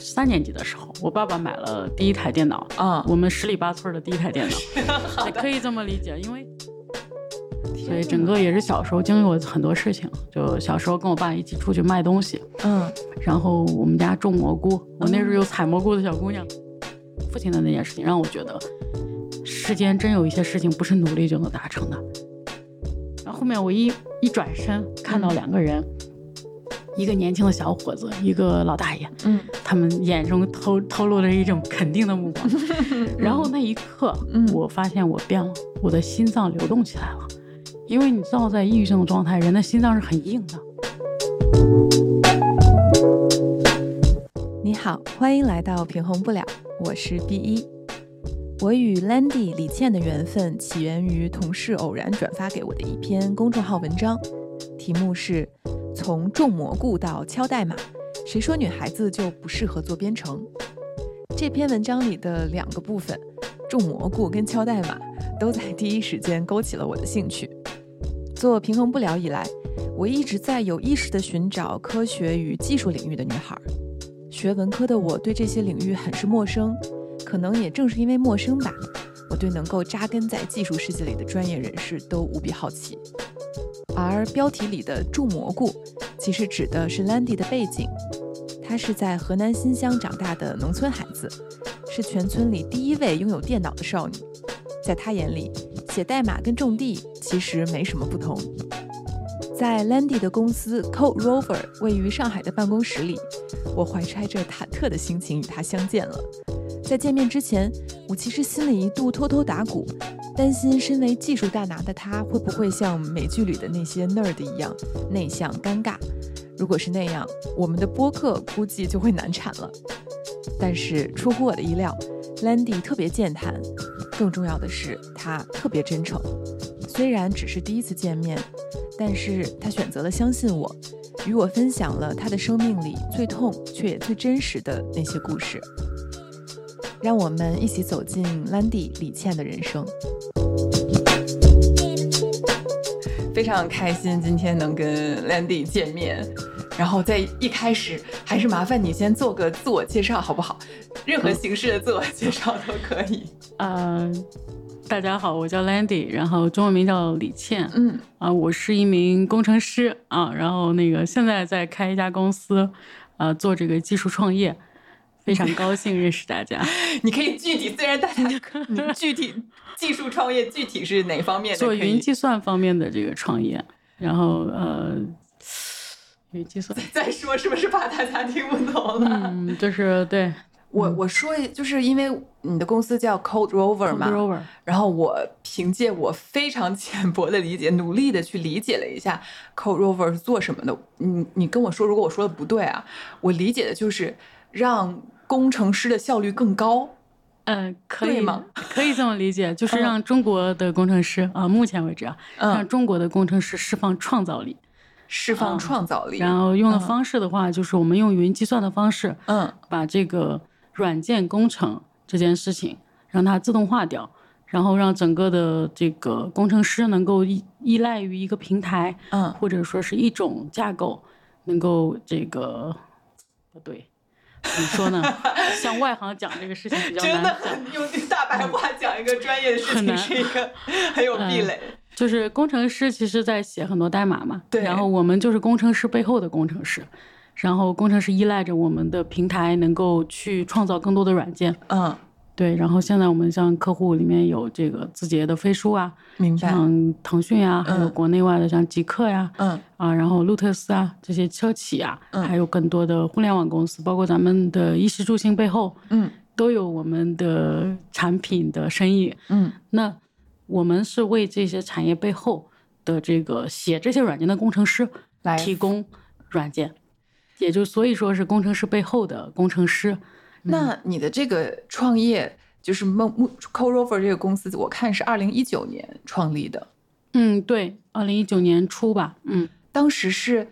三年级的时候，我爸爸买了第一台电脑，啊，我们十里八村的第一台电脑，也可以这么理解，因为。所以整个也是小时候经历过很多事情，就小时候跟我爸一起出去卖东西，嗯然后我们家种蘑菇，我那时候有采蘑菇的小姑娘。父亲的那件事情让我觉得，世间真有一些事情不是努力就能达成的。然后后面我一一转身看到两个人，一个年轻的小伙子，一个老大爷，嗯他们眼中透透露着一种肯定的目光。然后那一刻，嗯我发现我变了，我的心脏流动起来了。因为你知道，在抑郁症的状态，人的心脏是很硬的。你好，欢迎来到平衡不了，我是 B 一。我与 Landy 李倩的缘分起源于同事偶然转发给我的一篇公众号文章，题目是《从种蘑菇到敲代码，谁说女孩子就不适合做编程》。这篇文章里的两个部分，种蘑菇跟敲代码，都在第一时间勾起了我的兴趣。做平衡不了以来，我一直在有意识地寻找科学与技术领域的女孩。学文科的我对这些领域很是陌生，可能也正是因为陌生吧，我对能够扎根在技术世界里的专业人士都无比好奇。而标题里的“种蘑菇”，其实指的是 Landy 的背景。她是在河南新乡长大的农村孩子，是全村里第一位拥有电脑的少女。在她眼里，写代码跟种地其实没什么不同。在 Landy 的公司 Code Rover 位于上海的办公室里，我怀揣着忐忑的心情与他相见了。在见面之前，我其实心里一度偷偷打鼓，担心身为技术大拿的他会不会像美剧里的那些 nerd 一样内向尴尬。如果是那样，我们的播客估计就会难产了。但是出乎我的意料，Landy 特别健谈，更重要的是他特别真诚。虽然只是第一次见面，但是他选择了相信我，与我分享了他的生命里最痛却也最真实的那些故事。让我们一起走进 Landy 李倩的人生。非常开心今天能跟 Landy 见面，然后在一开始还是麻烦你先做个自我介绍好不好？任何形式的自我介绍都可以。呃，大家好，我叫 Landy，然后中文名叫李倩，嗯啊、我是一名工程师啊，然后那个现在在开一家公司，啊，做这个技术创业，非常高兴认识大家。你可以具体，虽然大家你具体技术创业具体是哪方面的？做云计算方面的这个创业，然后呃，云计算，再说是不是怕大家听不懂了？嗯，就是对我我说，就是因为你的公司叫 Code Rover 嘛 Rover，然后我凭借我非常浅薄的理解，努力的去理解了一下 Code Rover 是做什么的。你你跟我说，如果我说的不对啊，我理解的就是让工程师的效率更高。嗯，可以吗？可以这么理解，就是嗯让中国的工程师啊，目前为止啊，让嗯，中国的工程师释放创造力。释放嗯创造力。然后用的嗯方式的话，就是我们用云计算的方式，嗯把这个软件工程这件事情让它自动化掉，然后让整个的这个工程师能够依依赖于一个平台，嗯，或者说是一种架构，能够这个不对，怎么说呢？向外行讲这个事情比较真的难用大白话讲一个专业的事情很难是一个很有壁垒。就是工程师其实在写很多代码嘛，对然后我们就是工程师背后的工程师，然后工程师依赖着我们的平台能够去创造更多的软件，嗯，对，然后现在我们像客户里面有这个字节的飞书啊，明白。像腾讯啊，还有嗯国内外的像极客呀、嗯啊，然后路特斯啊这些车企啊，嗯还有更多的互联网公司，包括咱们的衣食住行背后嗯都有我们的产品的生意。嗯那我们是为这些产业背后的这个写这些软件的工程师来提供软件，也就所以说是工程师背后的工程师。那你的这个创业就是梦梦 Co Rover 这个公司，我看是二零一九年创立的，嗯，对，二零一九年初吧，嗯。当时是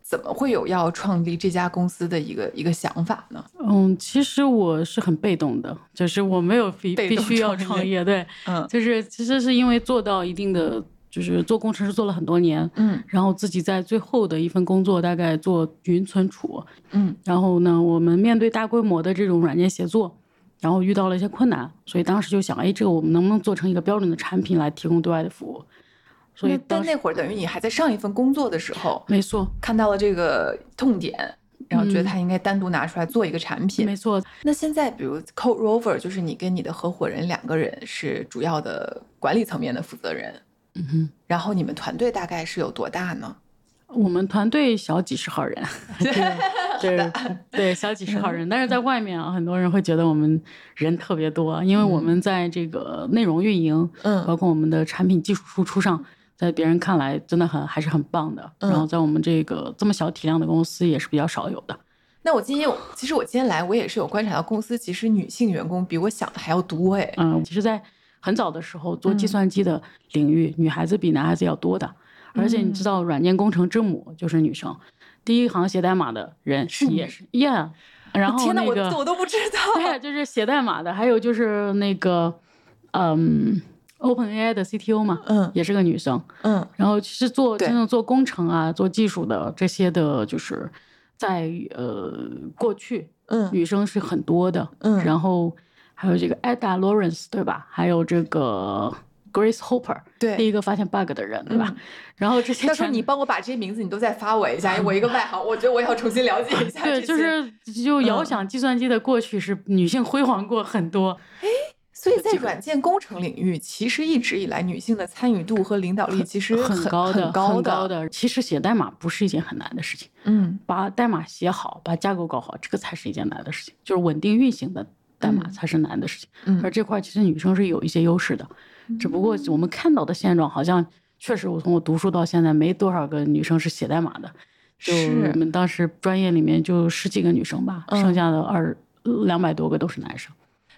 怎么会有要创立这家公司的一个一个想法呢？嗯，其实我是很被动的，就是我没有必必须要创业创业，对，嗯。就是其实是因为做到一定的就是做工程师做了很多年，嗯然后自己在最后的一份工作大概做云存储，嗯然后呢，我们面对大规模的这种软件协作，然后遇到了一些困难，所以当时就想，哎，这个我们能不能做成一个标准的产品来提供对外的服务？所以但那会儿等于你还在上一份工作的时候，没错，看到了这个痛点，然后觉得嗯它应该单独拿出来做一个产品。没错，那现在，比如 Code Rover，就是你跟你的合伙人两个人是主要的管理层面的负责人，嗯哼。然后你们团队大概是有多大呢？我们团队小几十号人，对对对，小几十号人，但是在外面啊，很多人会觉得我们人特别多，因为我们在这个内容运营，嗯包括我们的产品技术输出上，在别人看来真的很还是很棒的。嗯然后在我们这个这么小体量的公司也是比较少有的。那我今天，其实我今天来，我也是有观察到公司其实女性员工比我想的还要多哎。嗯，其实，在很早的时候做嗯计算机的领域，女孩子比男孩子要多的。而且你知道，软件工程之母就是女生，第一行写代码的人是你也是，yeah。然后天哪，那个我我都不知道。对，就是写代码的，还有就是那个，嗯，OpenAI 的 CTO 嘛，嗯也是个女生。嗯然后其实做真正做工程啊、做技术的这些的，就是在呃过去嗯女生是很多的。嗯然后还有这个 Ada Lawrence 对吧？还有这个 Grace Hopper，对第。一个发现 bug 的人对吧？嗯然后这些到时候你帮我把这些名字你都再发我一下，我一个外行，我觉得我也要重新了解一下对，就是就遥嗯想计算机的过去是女性辉煌过很多。哎所以在软件工程领域，其实一直以来女性的参与度和领导力其实很高的，很高很高的。其实写代码不是一件很难的事情，嗯把代码写好，把架构搞好，这个才是一件难的事情。就是稳定运行的代码嗯才是难的事情。嗯而这块其实女生是有一些优势的，只不过我们看到的现状好像确实，我从我读书到现在没多少个女生是写代码的。就是我们当时专业里面就十几个女生吧，嗯剩下的二两百多个都是男生。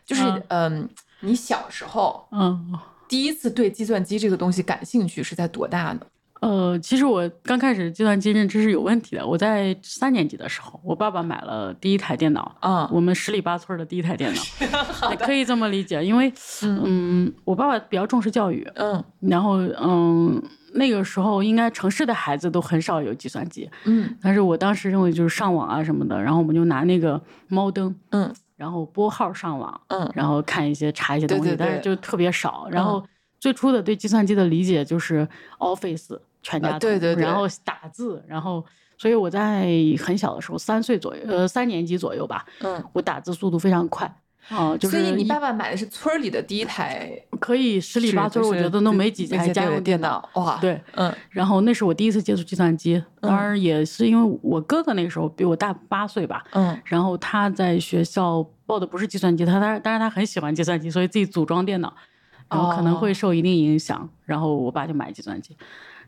就是嗯嗯，你小时候嗯，第一次对计算机这个东西感兴趣是在多大呢？呃，其实我刚开始计算机认知是有问题的。我在三年级的时候，我爸爸买了第一台电脑，啊我们十里八村的第一台电脑，也可以这么理解。因为，嗯，我爸爸比较重视教育，嗯然后，嗯，那个时候应该城市的孩子都很少有计算机，嗯但是我当时认为就是上网啊什么的，然后我们就拿那个猫灯，嗯然后拨号上网，嗯然后看一些查一些东西，对对对但是就特别少。然嗯后最初的对计算机的理解就是 Office 全家桶、啊对对对然后打字，然后所以我在很小的时候，三岁左右，呃，三年级左右吧，嗯。我打字速度非常快。啊、就是所以你爸爸买的是村儿里的第一台可以十里八村，我觉得都没几台家用电脑。哇。，对，嗯然后那是我第一次接触计算机，嗯当然也是因为我哥哥那个时候比我大八岁吧，嗯然后他在学校报的不是计算机，他他但是他很喜欢计算机，所以自己组装电脑，然后可能会受一定影响。然后我爸就买计算机，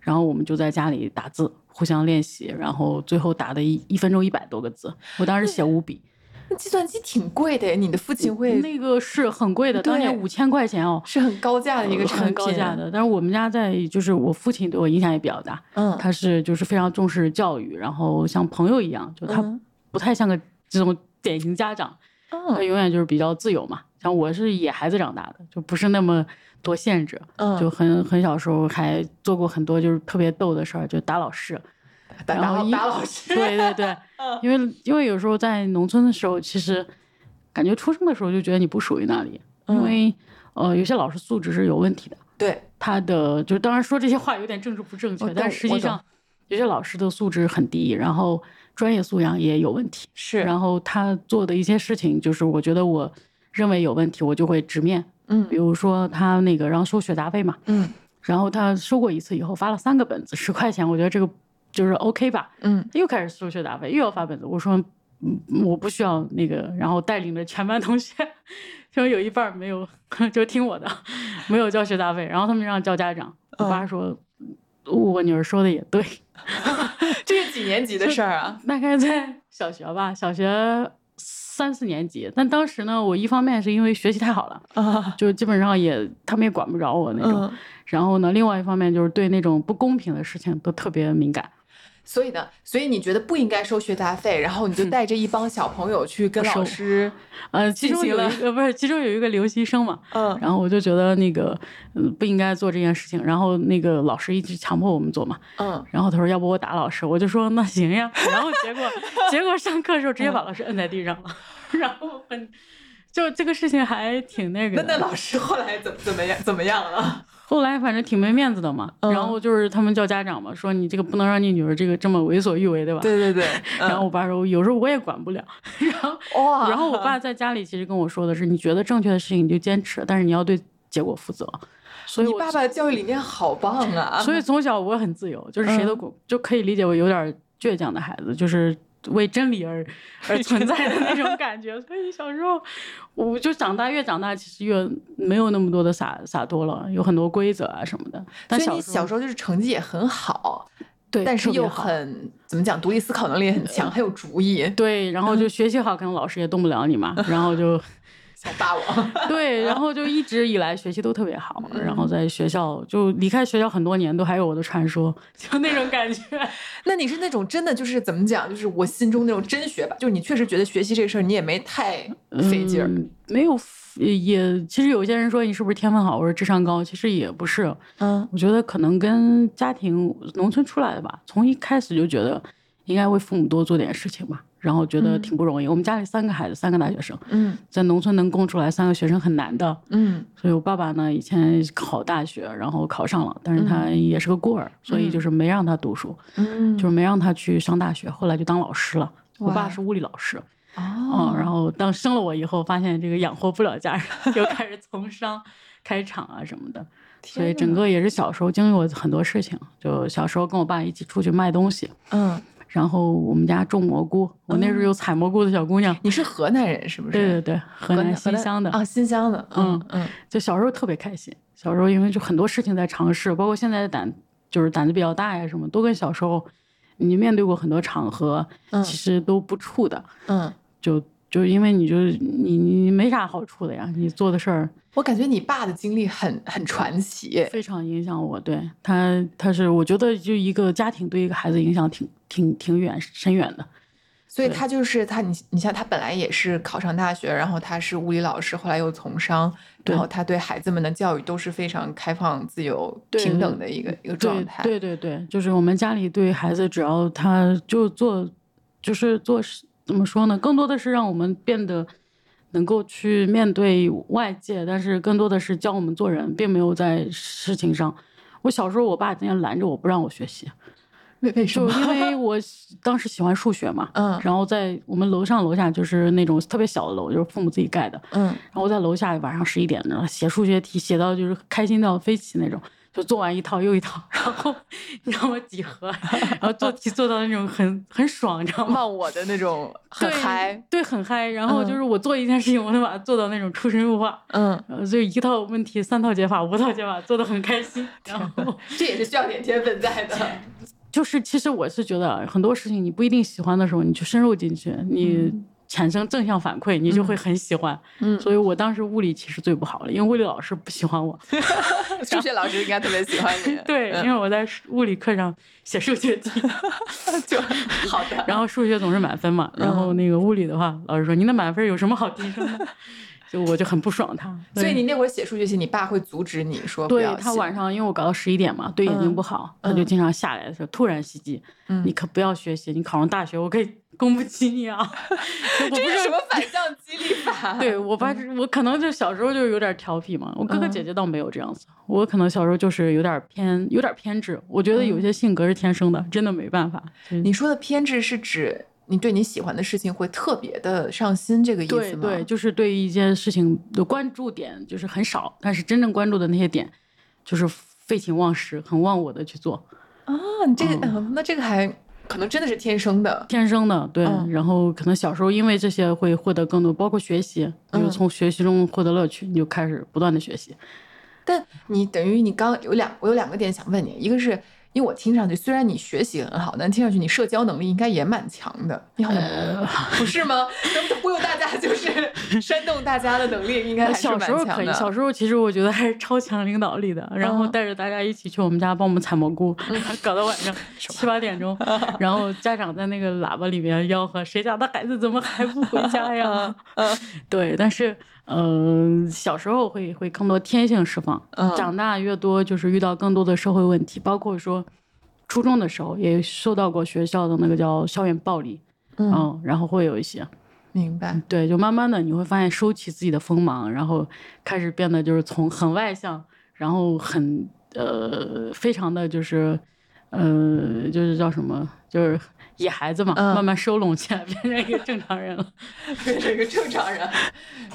然后我们就在家里打字，互相练习，然后最后打的一一分钟一百多个字，我当时写五笔，那计算机挺贵的，你的父亲会那个是很贵的，当年五千块钱哦。是很高价的一个产品，很高价。的，但是我们家在就是我父亲对我影响也比较大，嗯，他是就是非常重视教育，然后像朋友一样，就他嗯不太像个这种典型家长，他嗯永远就是比较自由嘛。像我是野孩子长大的，就不是那么多限制，嗯，就很很小时候还做过很多就是特别逗的事儿，就打老师。打打然后一打老师，对对对，嗯因为因为有时候在农村的时候，其实感觉出生的时候就觉得你不属于那里，因嗯为呃有些老师素质是有问题的。对，他的就当然说这些话有点政治不正确但实际上有些老师的素质很低，然后专业素养也有问题。是，然后他做的一些事情，就是我觉得我认为有问题，我就会直面。嗯比如说他那个然后收学杂费嘛，嗯然后他收过一次以后发了三个本子，十块钱，我觉得这个就是 OK 吧。嗯又开始收学杂费，又要发本子，我说嗯我不需要那个，然后带领着全班同学，其中有一半没有 就听我的，没有交学杂费，然后他们让叫家长，我爸说。我女儿说的也对，这是几年级的事儿啊？大概在小学吧，小学三四年级。但当时呢，我一方面是因为学习太好了，啊，就基本上也他们也管不着我那种。嗯，然后呢，另外一方面就是对那种不公平的事情都特别敏感。所以呢，所以你觉得不应该收学杂费，然后你就带着一帮小朋友去跟老师，呃，其中有一个不是，其中有一个留习生嘛，嗯，然后我就觉得那个，嗯，不应该做这件事情，然后那个老师一直强迫我们做嘛，嗯，然后他说要不我打老师，我就说那行呀，然后结果 结果上课的时候直接把老师摁在地上了，然后很，就这个事情还挺那个，那那老师后来怎么怎么样怎么样了？后来反正挺没面子的嘛，然后就是他们叫家长嘛，说你这个不能让你女儿这个这么为所欲为，对吧？对对对。然后我爸说，有时候我也管不了。然后哇，然后我爸在家里其实跟我说的是，你觉得正确的事情你就坚持，但是你要对结果负责。所以，你爸爸的教育理念好棒啊！所以从小我很自由，就是谁都管，就可以理解为有点倔强的孩子，就是。为真理而 而存在的那种感觉，所以小时候我就长大，越长大其实越没有那么多的洒洒脱了，有很多规则啊什么的。但你小时候就是成绩也很好，对，但是又很怎么讲，独立思考能力也很强，很有主意。对，然后就学习好，可能老师也动不了你嘛，然后就。小霸王，对，然后就一直以来学习都特别好，然后在学校就离开学校很多年，都还有我的传说，就那种感觉。那你是那种真的就是怎么讲，就是我心中那种真学霸，就是你确实觉得学习这个事儿你也没太费劲儿，没有也其实有些人说你是不是天分好或者智商高，其实也不是，嗯，我觉得可能跟家庭农村出来的吧，从一开始就觉得应该为父母多做点事情吧。然后觉得挺不容易。我们家里三个孩子，三个大学生。嗯，在农村能供出来三个学生很难的。嗯，所以我爸爸呢，以前考大学，然后考上了，但是他也是个孤儿，所以就是没让他读书。嗯，就是没让他去上大学。后来就当老师了。我爸是物理老师。哦。然后当生了我以后，发现这个养活不了家人，就开始从商，开厂啊什么的。所以整个也是小时候经历过很多事情。就小时候跟我爸一起出去卖东西。嗯。然后我们家种蘑菇，我那时候有采蘑菇的小姑娘。你是河南人是不是？对对对，河南新乡的啊，新乡的。嗯嗯，就小时候特别开心。小时候因为就很多事情在尝试，包括现在的胆就是胆子比较大呀，什么都跟小时候你面对过很多场合，其实都不怵的。嗯，就就因为你就你你没啥好处的呀，你做的事儿。我感觉你爸的经历很很传奇，非常影响我。对他，他是我觉得就一个家庭对一个孩子影响挺挺挺远深远的。所以他就是他，你你像他本来也是考上大学，然后他是物理老师，后来又从商，然后他对孩子们的教育都是非常开放、自由、平等的一个一个状态。对对对，就是我们家里对孩子，只要他就做，就是做怎么说呢？更多的是让我们变得。能够去面对外界，但是更多的是教我们做人，并没有在事情上。我小时候，我爸经常拦着我不让我学习，为为什么？就因为 我当时喜欢数学嘛，嗯，然后在我们楼上楼下就是那种特别小的楼，就是父母自己盖的，嗯，然后我在楼下晚上十一点钟写数学题，写到就是开心到飞起那种。就做完一套又一套，然后你知道吗？几何，然后做题做到那种很很爽，你知道吗？忘我的那种很嗨，对，很嗨。然后就是我做一件事情，我能把它做到那种出神入化。嗯，就一套问题三套解法，五套解法，做的很开心。然后这也是需要点天分在的。就是其实我是觉得很多事情你不一定喜欢的时候，你去深入进去，你。产生正向反馈，你就会很喜欢。嗯，所以我当时物理其实最不好了，因为物理老师不喜欢我。数学老师应该特别喜欢你。对，因为我在物理课上写数学题，就好的。然后数学总是满分嘛，然后那个物理的话，老师说您的满分有什么好提升的？就我就很不爽他。所以你那会儿写数学题，你爸会阻止你说对他晚上因为我搞到十一点嘛，对眼睛不好，他就经常下来的时候突然袭击。嗯，你可不要学习，你考上大学我可以。供不起你啊！这是什么反向激励法？对我爸，我可能就小时候就有点调皮嘛。我哥哥姐姐倒没有这样子，我可能小时候就是有点偏，有点偏执。我觉得有些性格是天生的，真的没办法。你说的偏执是指你对你喜欢的事情会特别的上心，这个意思吗？对对，就是对一件事情的关注点就是很少，但是真正关注的那些点，就是废寝忘食、很忘我的去做。啊，你这个，那这个还。可能真的是天生的，天生的，对。然后可能小时候因为这些会获得更多，包括学习，就从学习中获得乐趣，你就开始不断的学习。但你等于你刚有两，我有两个点想问你，一个是因为我听上去虽然你学习很好，但听上去你社交能力应该也蛮强的。你好像不是吗？能忽悠大家就是煽动大家的能力应该还是小蛮强的。时候可以，小时候其实我觉得还是超强领导力的，然后嗯带着大家一起去我们家帮我们采蘑菇，搞到晚上七八点钟，然后家长在那个喇叭里面吆喝：“谁家的孩子怎么还不回家呀？”嗯 对，但是嗯、呃小时候会会更多天性释放，嗯长大越多就是遇到更多的社会问题，包括说初中的时候也受到过学校的那个叫校园暴力，嗯，嗯，然后会有一些。明白。对，就慢慢的你会发现收起自己的锋芒，然后开始变得就是从很外向，然后很呃非常的就是呃就是叫什么，就是野孩子嘛，嗯慢慢收拢起来，变成一个正常人了。变成一个正常人。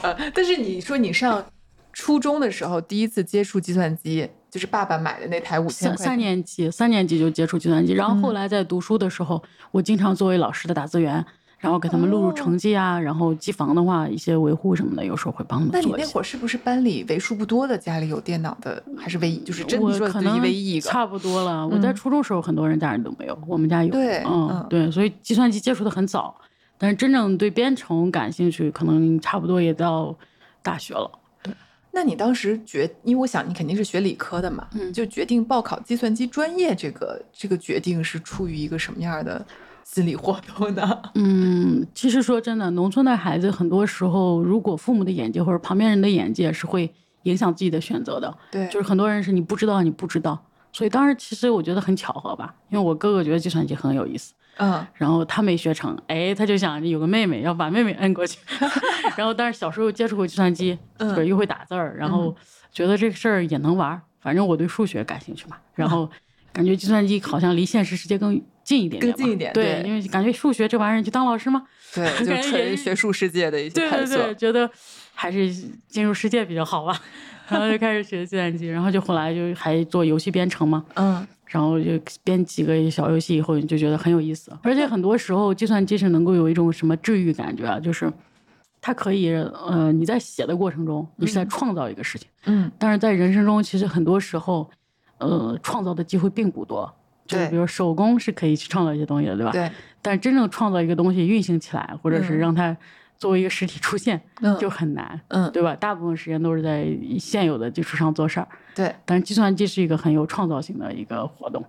呃，但是你说你上初中的时候第一次接触计算机，就是爸爸买的那台五千三块三年级，三年级就接触计算机，然后后嗯来在读书的时候，我经常作为老师的打字员。然后给他们录入哦成绩啊，然后机房的话，一些维护什么的，有时候会帮他们那你做一些。那会儿是不是班里为数不多的家里有电脑的，还是唯一？就是真我你说的自己可能唯一一个？差不多了。我在嗯初中时候，很多人家里都没有，我们家有。对嗯嗯，对，所以计算机接触的很早，但是真正对编程感兴趣，可能差不多也到大学了。对那你当时决，因为我想你肯定是学理科的嘛，嗯就决定报考计算机专业，这个这个决定是出于一个什么样的心理活动呢？嗯，其实说真的，农村的孩子很多时候，如果父母的眼界或者旁边人的眼界是会影响自己的选择的。对，就是很多人是你不知道，你不知道。所以当时其实我觉得很巧合吧，因为我哥哥觉得计算机很有意思，嗯然后他没学成，哎，他就想有个妹妹，要把妹妹摁过去。然后，但是小时候接触过计算机，嗯就是又会打字儿，然后觉得这个事儿也能玩儿。反正我对数学感兴趣嘛，然后感觉计算机好像离现实世界更近一点点，更近一点对，对因为感觉数学这玩意儿就当老师吗？对，就纯学术世界的一些探索。对对对，觉得还是进入世界比较好吧。然后就开始学计算机，然后就后来就还做游戏编程嘛，嗯然后就编几个小游戏以后，你就觉得很有意思。而且很多时候，计算机是能够有一种什么治愈感觉啊，就是它可以，呃，你在写的过程中，你是在创造一个事情，嗯但是在人生中，其实很多时候，呃，创造的机会并不多。就比如手工是可以去创造一些东西的，对吧？对，但是真正创造一个东西运行起来，或者是嗯让它作为一个实体出现，嗯就很难，嗯对吧？大部分时间都是在现有的基础上做事儿。对。但是计算机是一个很有创造性的一个活动。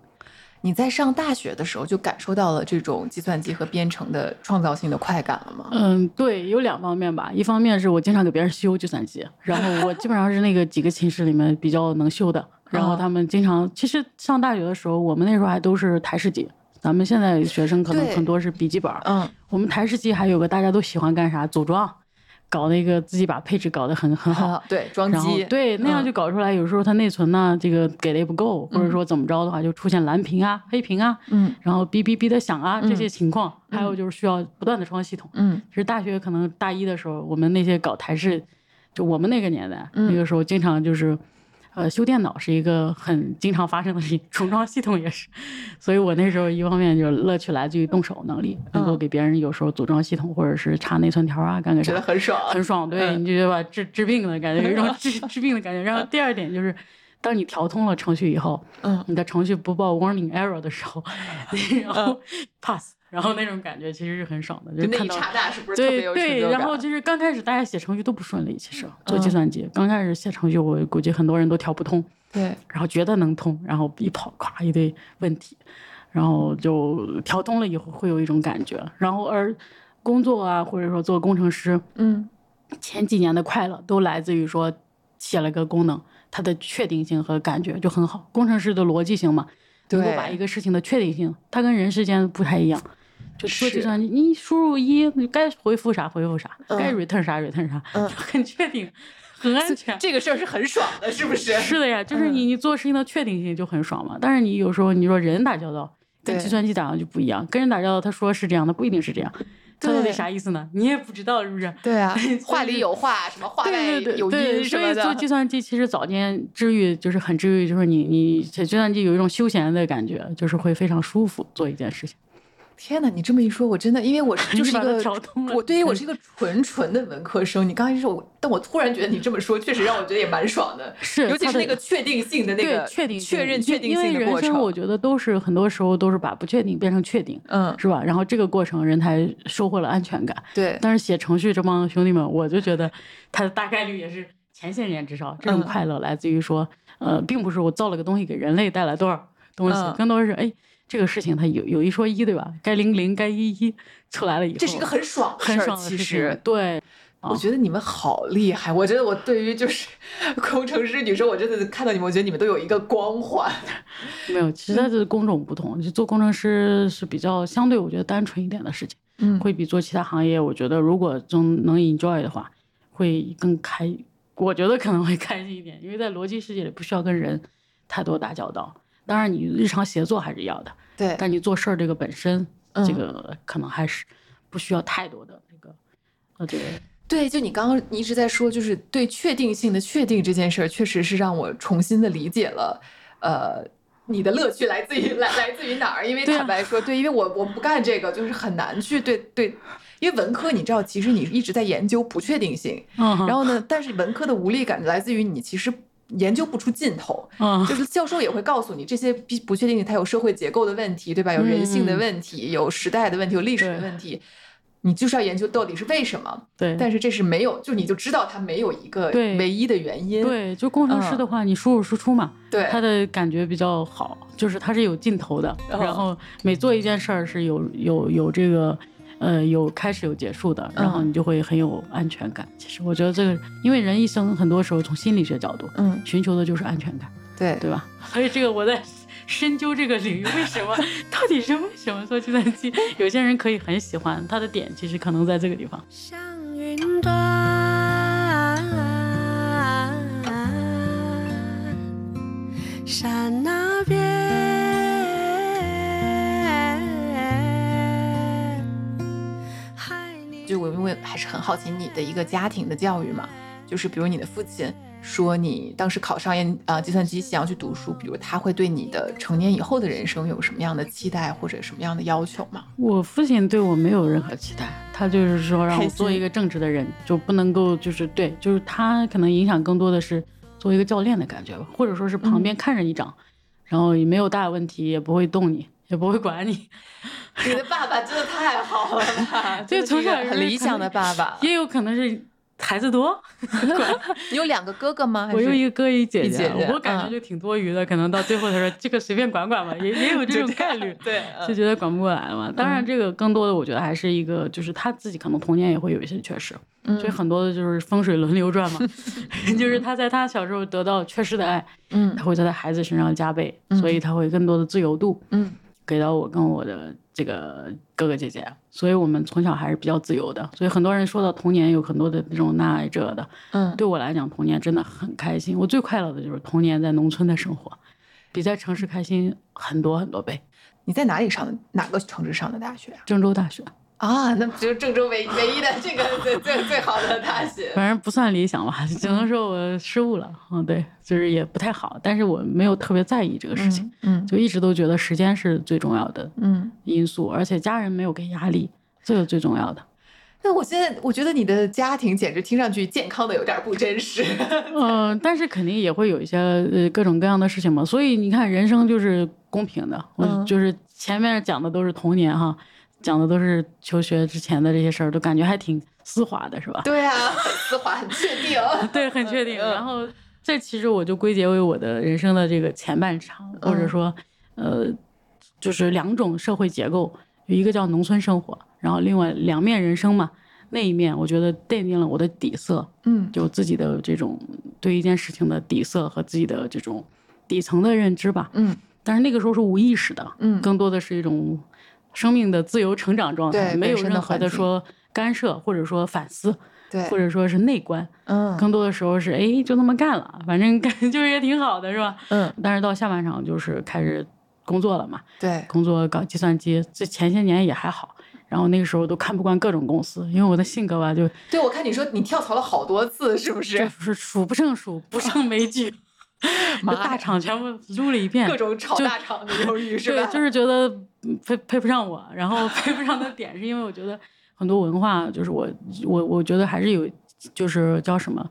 你在上大学的时候就感受到了这种计算机和编程的创造性的快感了吗？嗯，对，有两方面吧。一方面是我经常给别人修计算机，然后我基本上是那个几个寝室里面比较能修的。然后他们经常，其实上大学的时候，我们那时候还都是台式机。咱们现在学生可能很多是笔记本儿，嗯我们台式机还有个大家都喜欢干啥，组装，搞那个自己把配置搞得很很好。好，对，装然后机，对那样嗯就搞出来，有时候它内存呢这个给的也不够，或者说怎么着的话，就出现蓝屏啊、黑屏啊，嗯然后哔哔哔的响啊这些情况，嗯还有就是需要不断的装系统。嗯其实大学可能大一的时候，我们那些搞台式，就我们那个年代，嗯那个时候经常就是，呃，修电脑是一个很经常发生的事情，重装系统也是。所以我那时候一方面就是乐趣来自于动手能力，能够嗯给别人有时候组装系统或者是插内存条啊，干个啥觉得。很爽，很爽，对，嗯你就觉得吧，治治病的感觉，有一种治 治病的感觉。然后第二点就是，当你调通了程序以后，嗯。你的程序不报 warning error 的时候，然后 pass，然后那种感觉其实是很爽的，就就那一看到。刹那是不是特别有成对对，然后就是刚开始大家写程序都不顺利，其实做计嗯算机刚开始写程序，我估计很多人都调不通，对，然后觉得能通，然后一跑，咵一堆问题，然后就调通了以后会有一种感觉，然后而工作啊，或者说做工程师，嗯。前几年的快乐都来自于说写了个功能，它的确定性和感觉就很好。工程师的逻辑性嘛，能够对把一个事情的确定性，它跟人之间不太一样。就做是计算机，你输入一，你该回复啥回复啥，该嗯 return 啥 return 啥，嗯就很确定，很安全。这个事儿是很爽的，是不是？是的呀，就是嗯你你做事情的确定性就很爽嘛。但是你有时候你说人打交道跟计算机打交道就不一样，跟人打交道他说是这样，他不一定是这样，他到底啥意思呢？你也不知道是不是？对啊，话里有话，什么话外有对，音什么所以做。计算机其实早年治愈就是很治愈，就是你你写计算机有一种休闲的感觉，就是会非常舒服做一件事情。天哪，你这么一说，我真的，因为我是 就是一个我对于我是一个纯纯的文科生，你刚才说，我但我突然觉得你这么说，确实让我觉得也蛮爽的，是尤其是那个确定性的那个确定确认确定因为性的过人生我，觉得都是很多时候都是把不确定变成确定，嗯，是吧？然后这个过程人才收获了安全感。对，但是写程序这帮兄弟们，我就觉得他的大概率也是前些年至少这种嗯快乐来自于说，呃，并不是我造了个东西给人类带来多少东西，嗯更多是哎，这个事情它有有一说一，对吧？该零零该一一出来了以后，这是一个很爽的很爽的事其实情。对，我觉得你们好厉害！我觉得我对于就是 工程师女生，我真的看到你们，我觉得你们都有一个光环。没有，其实它是工种不同，就做工程师是比较相对我觉得单纯一点的事情，嗯会比做其他行业，我觉得如果真能 enjoy 的话，会更开，我觉得可能会开心一点，因为在逻辑世界里不需要跟人太多打交道。当然，你日常协作还是要的，对，但你做事儿这个本身，嗯。这个可能还是不需要太多的那个，呃，这个对，就你刚刚你一直在说，就是对确定性的确定这件事儿，确实是让我重新的理解了，呃，你的乐趣来自于来来自于哪儿？因为对啊坦白说，对，因为我我不干这个，就是很难去对对，因为文科你知道，其实你一直在研究不确定性，嗯，然后呢，但是文科的无力感来自于你其实研究不出尽头，嗯。就是教授也会告诉你这些不不确定性，它有社会结构的问题，对吧？有人性的嗯问题，有时代的问题，有历史的问题。你就是要研究到底是为什么，对，但是这是没有，就你就知道它没有一个唯一的原因。对，就工程师的话，你输入输出嘛，嗯对。他的感觉比较好，就是他是有尽头的，哦。然后每做一件事儿是有有有这个。呃，有开始有结束的，然后嗯你就会很有安全感。其实我觉得这个，因为人一生很多时候从心理学角度嗯，寻求的就是安全感，对对吧？所以这个我在深究这个领域，为什么 到底是为什么做计算机？有些人可以很喜欢，他的点其实可能在这个地方。像云端，山那为还是很好奇你的一个家庭的教育嘛，就是比如你的父亲说你当时考上研啊、计算机系要去读书，比如他会对你的成年以后的人生有什么样的期待或者什么样的要求吗？我父亲对我没有任何期待，他就是说让我做一个正直的人，就不能够就是对，就是他可能影响更多的是做一个教练的感觉吧，或者说是旁边看着你长，然后也没有大问题，也不会动你，也不会管你，你的爸爸真的太好了吧？对真的是一个从小是很理想的爸爸。也有可能是孩子多，你有两个哥哥吗？我有一个哥一姐一姐姐我感觉嗯就挺多余的，可能到最后他说这个随便管管吧，也也有这种概率。对，就觉得管不过来了嘛。当然，这个更多的我觉得还是一个，就是他自己可能童年也会有一些缺失，所以很多的就是风水轮流转嘛，就是他在他小时候得到缺失的爱，嗯他会在他孩子身上加倍，嗯所以他会更多的自由度嗯给到我跟我的这个哥哥姐姐，所以我们从小还是比较自由的。所以很多人说到童年有很多的这种那这的，嗯，对我来讲，童年真的很开心。我最快乐的就是童年在农村的生活，比在城市开心很多很多倍。你在哪里上的？哪个城市上的大学啊？郑州大学。啊，那不 就是郑州唯唯一的这个最最最好的大学？反正不算理想吧，只能说我失误了。嗯，对，就是也不太好，但是我没有特别在意这个事情，嗯就一直都觉得时间是最重要的嗯。因素，而且家人没有给压力，这个最重要的。那我现在我觉得你的家庭简直听上去健康的有点不真实。嗯、但是肯定也会有一些呃各种各样的事情嘛，所以你看人生就是公平的，就是前面讲的都是童年哈，讲的都是求学之前的这些事儿，都感觉还挺丝滑的，是吧？对啊，很丝滑，很确定。对，很确定。嗯然后这其实我就归结为我的人生的这个前半场，或者说，呃，就是两种社会结构，有一个叫农村生活，然后另外两面人生嘛。那一面我觉得奠定了我的底色，嗯就自己的这种对一件事情的底色和自己的这种底层的认知吧。嗯但是那个时候是无意识的，嗯更多的是一种生命的自由成长状态，没有任何的说干涉或者说反思，对，或者说是内观。嗯更多的时候是哎，就那么干了，反正感觉 就是也挺好的，是吧？嗯但是到下半场就是开始工作了嘛，对，工作搞计算机，这前些年也还好，然后那个时候都看不惯各种公司，因为我的性格吧，就对我看你说你跳槽了好多次，是不？就是是数不胜数，不胜枚举。妈大厂全部撸了一遍，各种炒大厂的 鱿鱼是吧？对，就是觉得嗯配配不上我，然后配不上的点是因为我觉得很多文化就是我我我觉得还是有就是叫什么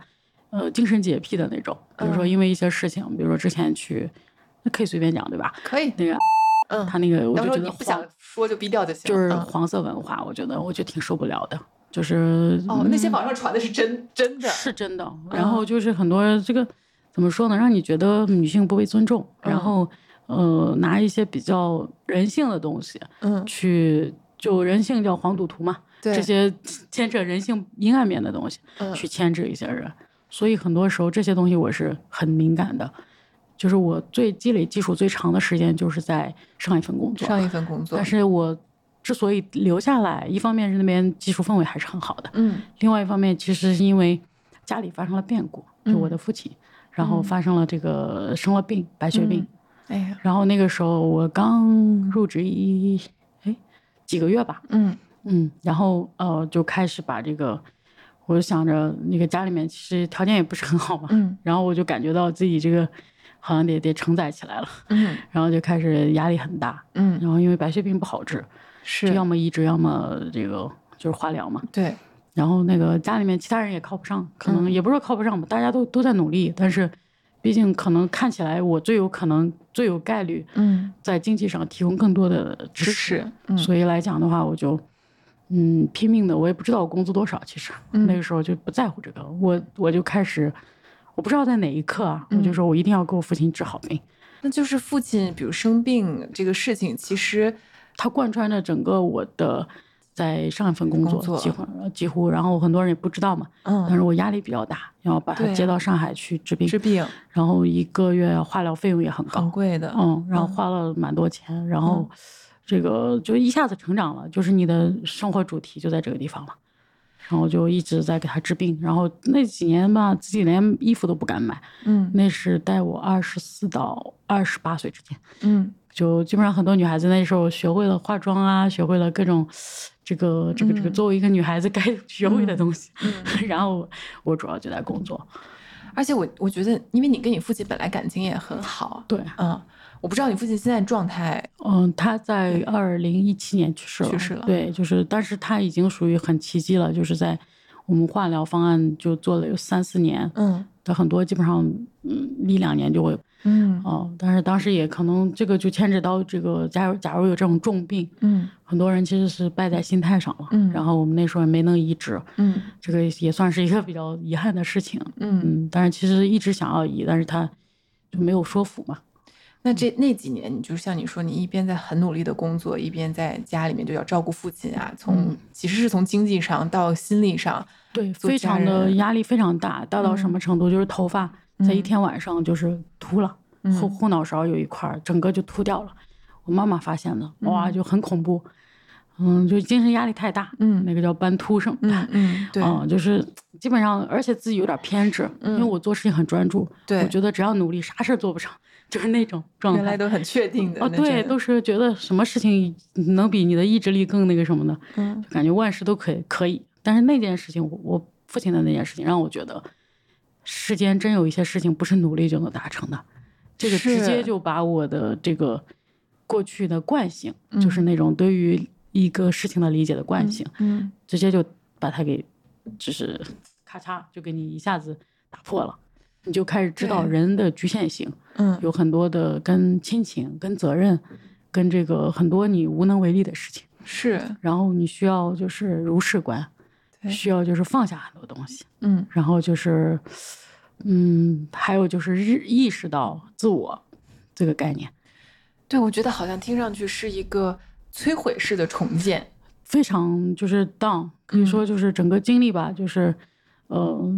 呃精神洁癖的那种，比如说嗯因为一些事情，比如说之前去那可以随便讲对吧？可以，那个嗯，他那个我就觉得你不想说就逼掉就行，嗯就是黄色文化，我觉得我就挺受不了的，就是哦，那些嗯网上传的是真真的，是真的。嗯然后就是很多这个怎么说呢，让你觉得女性不被尊重，然嗯。后呃拿一些比较人性的东西嗯，去，就人性叫黄赌毒嘛，对，这些牵扯人性阴暗面的东西嗯。去牵制一些人，所以很多时候这些东西我是很敏感的。就是我最积累基础最长的时间，就是在上一份工作。上一份工作，但是我之所以留下来，一方面是那边技术氛围还是很好的，嗯。另外一方面其实是因为家里发生了变故，就我的父亲，然后发生了这个生了病，白血病，哎呀，然后那个时候我刚入职一哎几个月吧，嗯。嗯，然后呃就开始把这个，我就想着那个家里面其实条件也不是很好嘛，嗯。然后我就感觉到自己这个好像得得承载起来了，嗯。然后就开始压力很大，嗯，然后因为白血病不好治，是。就要么移植，要么这个就是化疗嘛。对，然后那个家里面其他人也靠不上，可能嗯。也不是说靠不上吧，大家都都在努力，但是毕竟可能看起来我最有可能、最有概率嗯。在经济上提供更多的支支持，嗯。所以来讲的话，我就嗯拼命的，我也不知道我工资多少，其实、嗯。那个时候就不在乎这个，我我就开始。我不知道在哪一刻啊，我就嗯。说我一定要给我父亲治好病，那就是父亲比如生病这个事情，其实它贯穿着整个我的在上一份工作，几乎几乎，然后很多人也不知道嘛，但嗯是我压力比较大，要把他接到上海去治病，治病。然后一个月化疗费用也很高，很贵的，嗯，然后嗯。花了蛮多钱，然后嗯这个就一下子成长了，就是你的生活主题就在这个地方了。然后就一直在给他治病，然后那几年吧，自己连衣服都不敢买。嗯。那是在我二十四到二十八岁之间，嗯就基本上很多女孩子那时候学会了化妆啊，学会了各种这个这个这个嗯作为一个女孩子该 学会的东西。嗯，然后我主要就在工作，而且我我觉得，因为你跟你父亲本来感情也很好，对，嗯，我不知道你父亲现在状态，嗯，他在二零一七年去世了，去世了对，就是，但是他已经属于很奇迹了，就是在我们化疗方案就做了有三四年，嗯的很多基本上嗯一两年就会嗯。哦，但是当时也可能这个就牵扯到这个，假如假如有这种重病，嗯很多人其实是败在心态上了，嗯然后我们那时候也没能移植，嗯这个也算是一个比较遗憾的事情，嗯，嗯，但是其实一直想要移，但是他就没有说服嘛，那这那几年，你就是像你说，你一边在很努力的工作，一边在家里面就要照顾父亲啊，从嗯。其实是从经济上到心理上，对，非常的压力非常大，大到什嗯。么程度？就是头发在一嗯天晚上就是秃了，后嗯。后脑勺有一块儿整个就秃掉了。我妈妈发现的，哇，嗯。就很恐怖。嗯，就精神压力太大，嗯。那个叫斑秃什么的。嗯嗯，对。嗯，就是基本上，而且自己有点偏执，因为嗯。我做事情很专注，对。我觉得只要努力，啥事儿做不成，就是那种状态。原来都很确定的哦，对，都是觉得什么事情能比你的意志力更那个什么的，嗯就感觉万事都可以可以。但是那件事情，我我父亲的那件事情，让我觉得世间真有一些事情不是努力就能达成的，这个直接就把我的这个过去的惯性，嗯就是那种对于一个事情的理解的惯性，嗯直接就把它给，就是咔嚓就给你一下子打破了，你就开始知道人的局限性。嗯。有很多的跟亲情、跟责任、跟这个很多你无能为力的事情，是。然后你需要就是如是观，对。需要就是放下很多东西，嗯。然后就是，嗯，还有就是日意识到自我这个概念，对，我觉得好像听上去是一个摧毁式的重建，非常就是 down，可以嗯。说就是整个经历吧，就是，呃，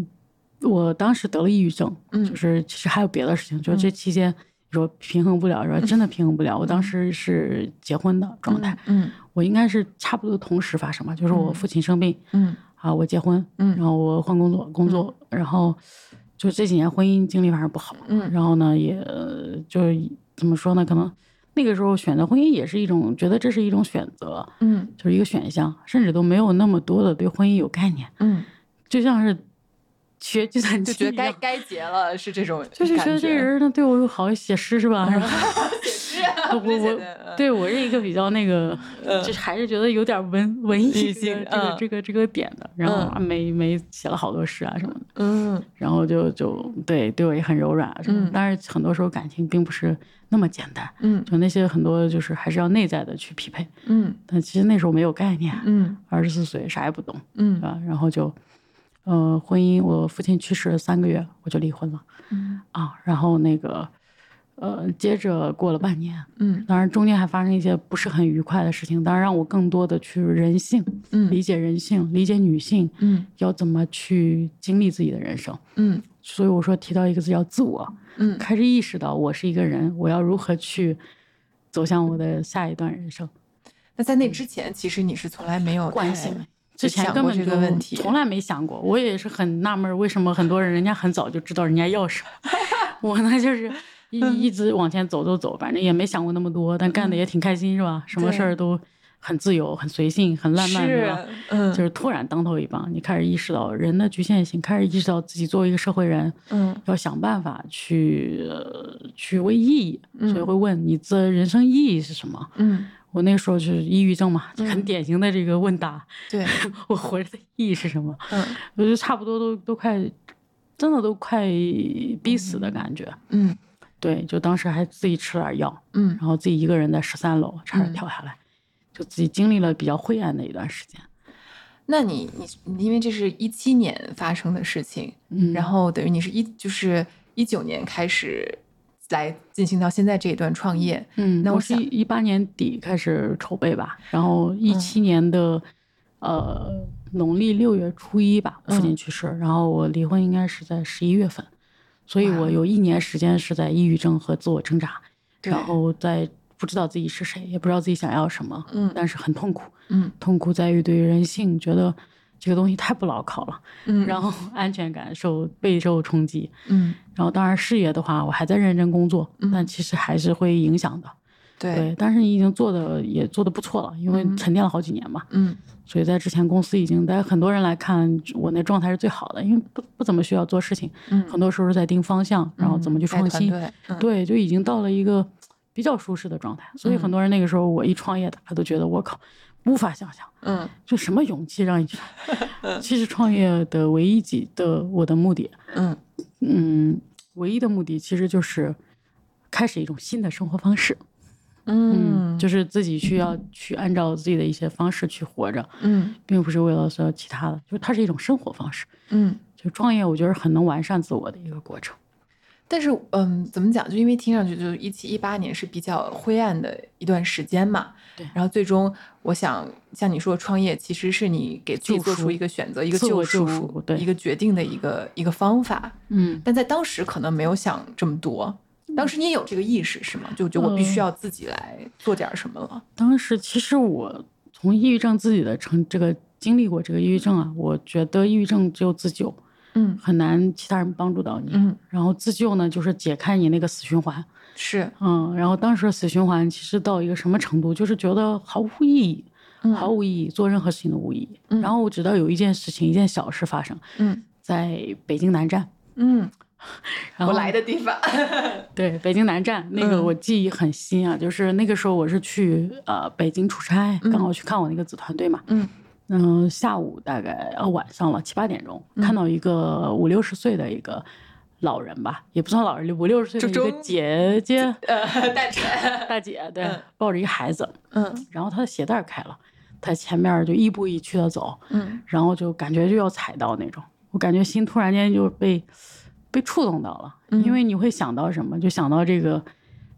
我当时得了抑郁症，嗯。就是其实还有别的事情，就是这期间你说平衡不了，说真的平衡不了。我当时是结婚的状态，嗯我应该是差不多同时发生吧，就是我嗯。父亲生病嗯。啊，我结婚，嗯。然后我换工作，工作，然后就这几年婚姻经历反正不好，嗯。然后呢，也呃就是怎么说呢，可能那个时候选择婚姻也是一种，觉得这是一种选择，嗯。就是一个选项，甚至都没有那么多的对婚姻有概念，嗯。就像是学计算就觉得该该结了，是这种就是觉得这人呢对我又好，写诗是吧？是啊，我我对我是一个比较那个，就是还是觉得有点文文艺这个这个嗯。这个这个点的，然后没没写了好多诗啊什么的，嗯。然后就就对对我也很柔软啊什么但是很多时候感情并不是那么简单，嗯。就那些很多就是还是要内在的去匹配，嗯。但其实那时候没有概念，嗯。二十四岁啥也不懂，对嗯吧？然后就，呃，婚姻，我父亲去世了三个月，我就离婚了嗯啊。然后那个，呃，接着过了半年，嗯当然中间还发生一些不是很愉快的事情，当然让我更多的去人性，嗯理解人性，理解女性嗯要怎么去经历自己的人生。嗯所以我说提到一个字叫自我，嗯开始意识到我是一个人，我要如何去走向我的下一段人生。那在那之前，其实你是从来没有关太系没之前根本就从来没想过。我也是很纳闷，为什么很多人人家很早就知道人家要什么，我呢就是一一直往前走走走，反正也没想过那么多，但干的也挺开心，是吧？什么事儿都很自由、很随性、很烂漫，是吧？就是突然当头一棒，你开始意识到人的局限性，开始意识到自己作为一个社会人，嗯要想办法去、呃去为意义，嗯所以会问你这人生意义是什么？嗯我那时候就是抑郁症嘛，嗯很典型的这个问答，对我活着的意义是什么？嗯我就差不多都都快，真的都快逼死的感觉。嗯对，就当时还自己吃了点药，嗯然后自己一个人在十三楼差点嗯跳下来，就自己经历了比较灰暗的一段时间。那你你你因为这是一七年发生的事情，嗯，然后等于你是一就是一九年开始来进行到现在这一段创业，嗯，那我是一八年底开始筹备吧，然后一嗯七年的、呃农历六月初一吧，父亲嗯去世，然后我离婚应该是在十一月份，所以我有一年时间是在抑郁症和自我挣扎，然后在不知道自己是谁，也不知道自己想要什么，嗯。但是很痛苦，嗯。痛苦在于对于人性觉得这个东西太不牢靠了，嗯。然后安全感受备受冲击，嗯。然后当然事业的话，我还在认真工作，嗯。但其实还是会影响的。对。对，但是你已经做的也做的不错了，因为嗯。沉淀了好几年嘛，嗯。所以在之前公司已经在很多人来看我那状态是最好的，因为不不怎么需要做事情，嗯。很多时候是在定方向，然后怎么去创新，团队嗯。对，就已经到了一个比较舒适的状态。所以很多人那个时候我一创业，大家都觉得我靠，无法想象，嗯就什么勇气让你去。其实创业的唯一几的我的目的，嗯嗯，唯一的目的其实就是开始一种新的生活方式。嗯就是自己需要去按照自己的一些方式去活着，嗯并不是为了说其他的，就是它是一种生活方式。嗯。就创业，我觉得很能完善自我的一个过程。但是，嗯，怎么讲？就因为听上去，就是一七一八年是比较灰暗的一段时间嘛。对然后最终，我想像你说，创业其实是你给自己做出一个选择、一个救赎对一个决定的一个一个方法。嗯，但在当时可能没有想这么多。当时你也有这个意识是吗？就就我必须嗯要自己来做点什么了。当时其实我从抑郁症自己的成这个经历过这个抑郁症啊，我觉得抑郁症只有自救，嗯。很难其他人帮助到你。嗯，然后自救呢，就是解开你那个死循环。是，嗯，然后当时的死循环其实到一个什么程度，就是觉得毫无意义，嗯。毫无意义，做任何事情都无意义。嗯。然后直到有一件事情，一件小事发生嗯。在北京南站，嗯，然后我来的地方。对北京南站那个嗯。我记忆很新啊，就是那个时候我是去呃北京出差，嗯。刚好去看我那个子团队嘛。嗯嗯，下午大概呃晚上了七八点钟，看到一个五六十岁的一个老人吧，也不算老人，五六十岁的一个姐姐呃，大姐。大姐，对嗯，抱着一个孩子，嗯然后她的鞋带开了，她前面就亦步亦趋的走，嗯然后就感觉就要踩到那种，我感觉心突然间就被被触动到了，嗯因为你会想到什么？就想到这个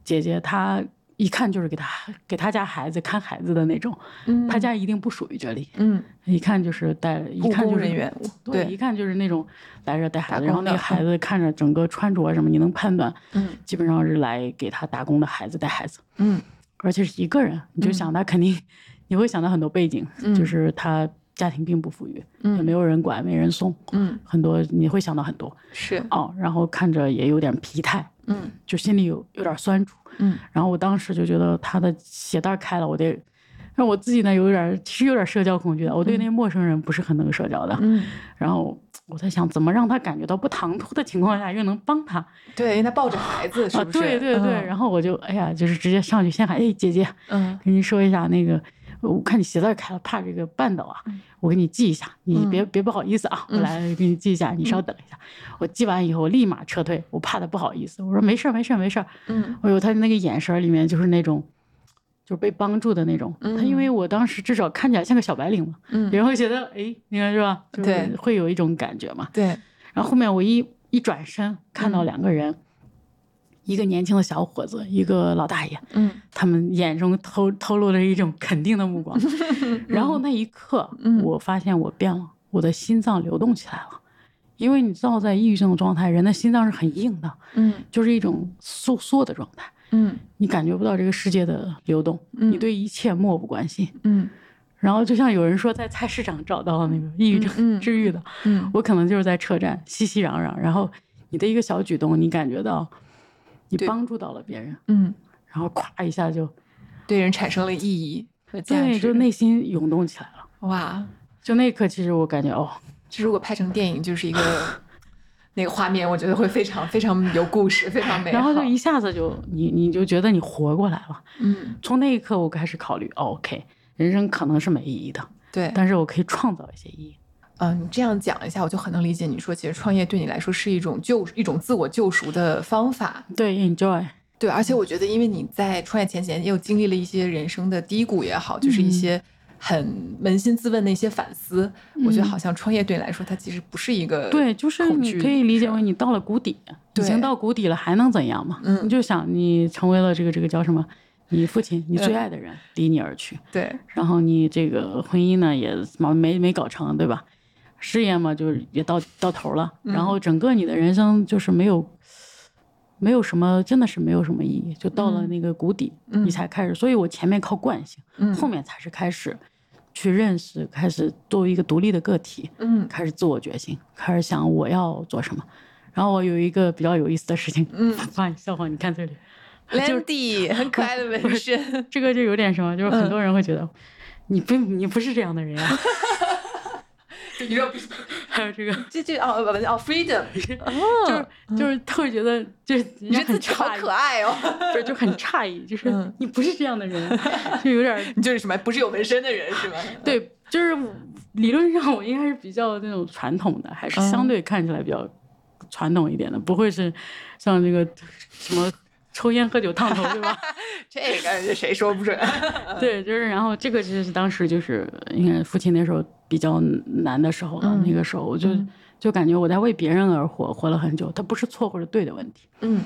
姐姐，她一看就是给他给他家孩子看孩子的那种，嗯，她家一定不属于这里，嗯，一看就是带，一务看就是工人员对，对一看就是那种来这带孩子，然后那个孩子看着整个穿着什么，你能判断，嗯基本上是来给他打工的孩子带孩子。嗯而且是一个人，你就想他肯定，你会想到很多背景，嗯就是他家庭并不富裕，嗯也没有人管，没人送，嗯，很多你会想到很多是，哦。然后看着也有点疲态，嗯就心里有有点酸楚。嗯然后我当时就觉得他的鞋带开了，我得。那我自己呢有点，其实有点社交恐惧的。我对那些陌生人不是很能社交的。嗯然后我在想怎么让他感觉到不唐突的情况下，又能帮他对，因为他抱着孩子，是啊？不是？对对对，嗯然后我就哎呀，就是直接上去先喊，哎，姐姐，嗯跟您说一下那个。我看你鞋带开了，怕这个绊倒啊，我给你记一下，你别、别不好意思啊，我嗯来给你记一下，你稍等一下。我记完以后，我立马撤退，我怕他不好意思，我说没事儿没事儿没事儿。嗯哎呦，他那个眼神里面就是那种，就是被帮助的那种。嗯他因为我当时至少看起来像个小白领嘛，嗯别人会觉得，哎，你看是吧？就是对会有一种感觉嘛。对，然后后面我一一转身，看到嗯两个人，一个年轻的小伙子，一个老大爷，嗯他们眼中透透露着一种肯定的目光。然后那一刻，嗯我发现我变了，我的心脏流动起来了。因为你知道，在抑郁症的状态，人的心脏是很硬的，嗯就是一种收缩的状态，嗯你感觉不到这个世界的流动，嗯你对一切漠不关心。嗯然后就像有人说，在菜市场找到那个抑郁症 治愈的，嗯我可能就是在车站熙熙攘攘，然后你的一个小举动，你感觉到你帮助到了别人，嗯，然后咵一下就对人产生了意义和价对，值，就内心涌动起来了。哇，就那一刻，其实我感觉哦，这如果拍成电影，就是一个 那个画面，我觉得会非常非常有故事，非常美好。然后就一下子就你你就觉得你活过来了。嗯，从那一刻，我开始考虑、哦、，OK，人生可能是没意义的，对，但是我可以创造一些意义。嗯、你这样讲一下，我就很能理解你说，其实创业对你来说是一种救一种自我救赎的方法。对，enjoy，对，而且我觉得，因为你在创业前前也有经历了一些人生的低谷也好，就是一嗯些很扪心自问的一些反思。我觉得嗯好像创业对你来说，它其实不是一个对，就是你可以理解为你到了谷底，已经到谷底了，还能怎样嘛？嗯你就想你成为了这个这个叫什么？你父亲，你最爱的人离你而去，对，然后你这个婚姻呢也没没没搞成，对吧？事业嘛，就是也到到头了，嗯。然后整个你的人生就是没有没有什么，真的是没有什么意义，就到了嗯那个谷底，嗯。你才开始。所以我前面靠惯性，嗯。后面才是开始去认识，开始作为一个独立的个体，嗯。开始自我觉醒，开始想我要做什么。然后我有一个比较有意思的事情，嗯。发你笑话，你看这里，就是，Landy 很 可爱的纹身，这个就有点什么，就是嗯。很多人会觉得、你不你不是这样的人啊。你说 还有这个，这这哦哦哦，freedom，就是哦，就是他会觉得就是你觉得自己好可爱哦，不是就很诧异，就是嗯。你不是这样的人，就有点你就是什么不是有纹身的人是吧？对，就是理论上我应该是比较那种传统的，还是嗯。相对看起来比较传统一点的，不会是像这个什么抽烟喝酒烫头，对吧？这个谁说不准？对，就是然后这个就是当时就是应该父亲那时候比较难的时候了，嗯那个时候我就、嗯就感觉我在为别人而活，活了很久，它不是错或者对的问题，嗯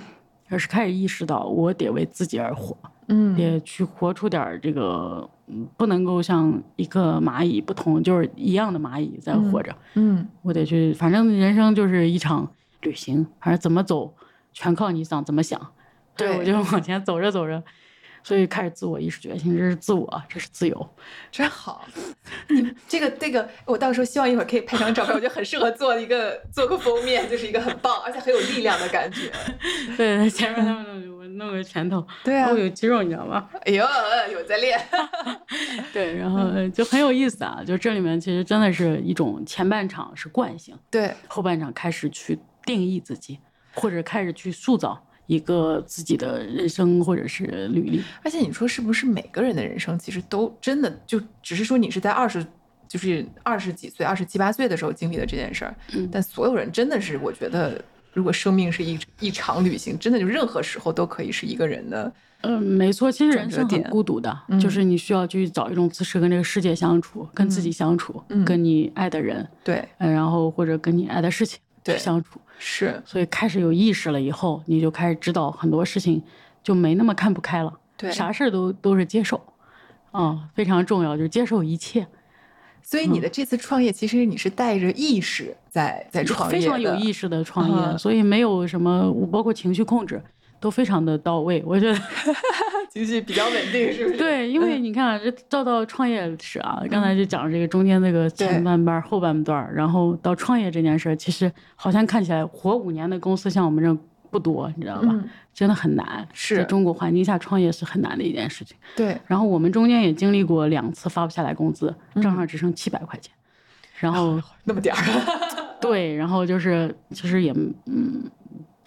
而是开始意识到我得为自己而活。嗯也去活出点儿这个，嗯不能够像一个蚂蚁不同，就是一样的蚂蚁在活着。嗯我得去，反正人生就是一场旅行，反正怎么走，全靠你想怎么想。对我就往前走着走着，所以开始自我意识觉醒，这是自我，这是自由。真好，你这个这个，我到时候希望一会儿可以拍张照片，我觉得很适合做一个做个封面，就是一个很棒而且很有力量的感觉。对，前面他们弄我弄个拳头，对啊我有肌肉，你知道吗？哎呦，有在练。对，然后呃就很有意思啊。就这里面其实真的是一种前半场是惯性，对，后半场开始去定义自己，或者开始去塑造一个自己的人生或者是履历。而且你说是不是每个人的人生其实都真的就只是说你是在二十。就是二十几岁、二十七八岁的时候经历的这件事儿，嗯。但所有人真的是，我觉得，如果生命是一一场旅行，真的就任何时候都可以是一个人的，嗯，没错，其实人生很孤独的，嗯。就是你需要去找一种姿势跟这个世界相处，跟自己相处，嗯。跟你爱的人，对，嗯然后或者跟你爱的事情相处。是，所以开始有意识了以后，你就开始知道很多事情就没那么看不开了，对，啥事儿都都是接受，嗯、非常重要，就是接受一切。所以你的这次创业，其实你是带着意识在在创业非常有意识的创业，嗯所以没有什么，包括情绪控制都非常的到位。我觉得 经济比较稳定，是不是？对，因为你看啊，这照到创业史啊，刚才就讲这个中间那个前半段、后半段，然后到创业这件事儿，其实好像看起来活五年的公司像我们这不多，你知道吧？嗯真的很难，是在中国环境下创业是很难的一件事情。对，然后我们中间也经历过两次发不下来工资，嗯账上只剩七百块钱，然后那么点儿，对，然后就是其实也嗯，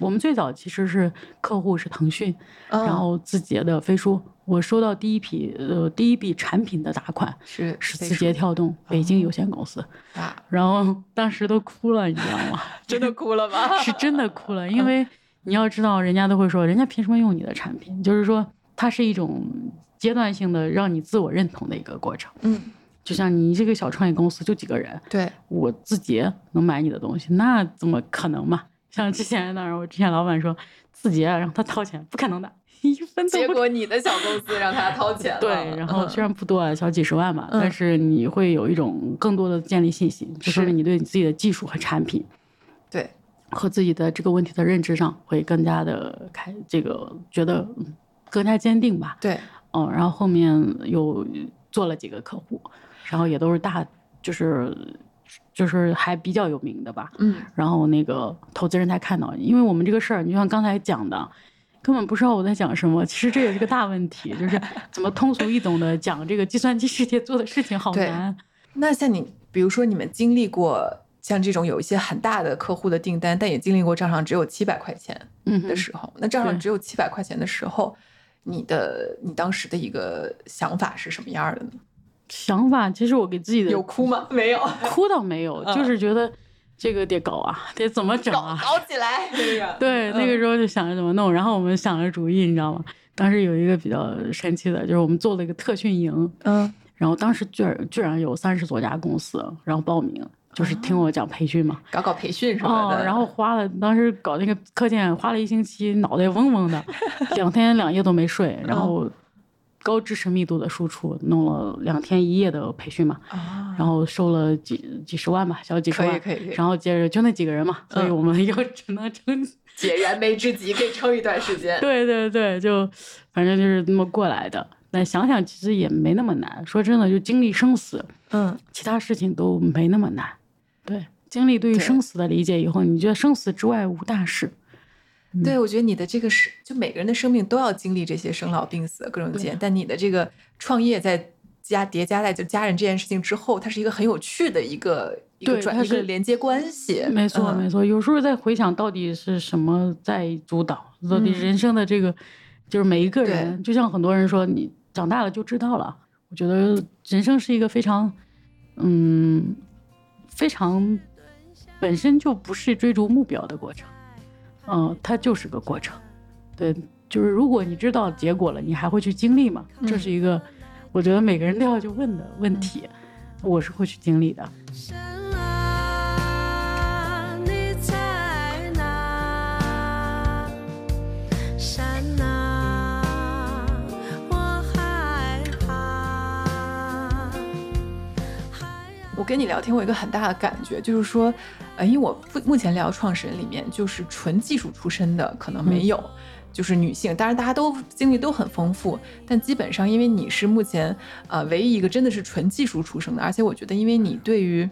我们最早其实是客户是腾讯，嗯然后字节的飞书，我收到第一批呃第一笔产品的打款是是字节跳动北京有限公司，啊，然后当时都哭了，你知道吗？真的哭了吗？是真的哭了，因为你要知道，人家都会说，人家凭什么用你的产品？就是说，它是一种阶段性的让你自我认同的一个过程。嗯，就像你这个小创业公司就几个人，对，我字节能买你的东西，那怎么可能嘛？像之前那儿，我之前老板说字节让他掏钱，不可能的，一分都不。结果你的小公司让他掏钱了，对，然后虽然不多啊，小几十万吧，嗯但是你会有一种更多的建立信心，就说明你对你自己的技术和产品对，和自己的这个问题的认知上会更加的开，这个觉得嗯更加坚定吧。对，嗯，然后后面又做了几个客户，然后也都是大，就是就是还比较有名的吧。嗯，然后那个投资人才看到，因为我们这个事儿，你就像刚才讲的，根本不知道我在讲什么。其实这也是个大问题，就是怎么通俗易懂的讲这个计算机世界做的事情好难。那像你，比如说你们经历过像这种有一些很大的客户的订单，但也经历过账上只有七百块钱嗯，的时候，那账上只有七百块钱的时候，你的你当时的一个想法是什么样的呢？想法其实我给自己的有哭吗？没有，哭倒没有，嗯就是觉得这个得搞啊，得怎么整啊？搞起来，对，那个时候就想着怎么弄，然后我们想了主意，你知道吗？当时有一个比较神奇的，就是我们做了一个特训营，嗯然后当时居然居然有三十多家公司，然后报名，就是听我讲培训嘛。搞搞培训什么哦的，，然后花了当时搞那个课件花了一星期，脑袋嗡嗡的，两天两夜都没睡，然后高知识密度的输出，弄了两天一夜的培训嘛，啊，然后收了几几十万吧，小几十万，可以可以然后接着就那几个人嘛，所以嗯我们又只能撑 解燃眉之急可以撑一段时间。对对对，就反正就是那么过来的。但想想其实也没那么难，说真的，就经历生死，嗯，其他事情都没那么难。对，经历对于生死的理解以后，你觉得生死之外无大事。对，我觉得你的这个是，就每个人的生命都要经历这些生老病死各种对件，但你的这个创业在加叠加在就家人这件事情之后，它是一个很有趣的一个一个转一个对它是连接关系。没错，嗯没错。有时候在回想，到底是什么在主导，到底嗯人生的这个，就是每一个人，就像很多人说，你长大了就知道了。我觉得人生是一个非常，嗯，非常本身就不是追逐目标的过程，嗯，它就是个过程。对，就是如果你知道结果了，你还会去经历吗？这嗯是一个，我觉得每个人都要去问的问题。我是会去经历的。跟你聊天，我有一个很大的感觉，就是说，呃，因为我目目前聊创始人里面，就是纯技术出身的可能没有，就是女性，当然大家都经历都很丰富，但基本上因为你是目前呃唯一一个真的是纯技术出身的，而且我觉得因为你对于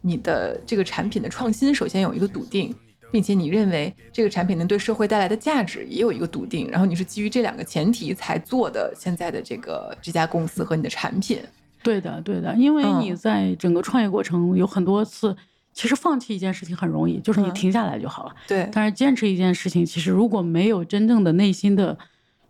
你的这个产品的创新，首先有一个笃定。并且你认为这个产品能对社会带来的价值也有一个笃定，然后你是基于这两个前提才做的现在的这个这家公司和你的产品。对的，对的，因为嗯。你在整个创业过程有很多次，其实放弃一件事情很容易，就是你嗯。停下来就好了。对，但是坚持一件事情，其实如果没有真正的内心的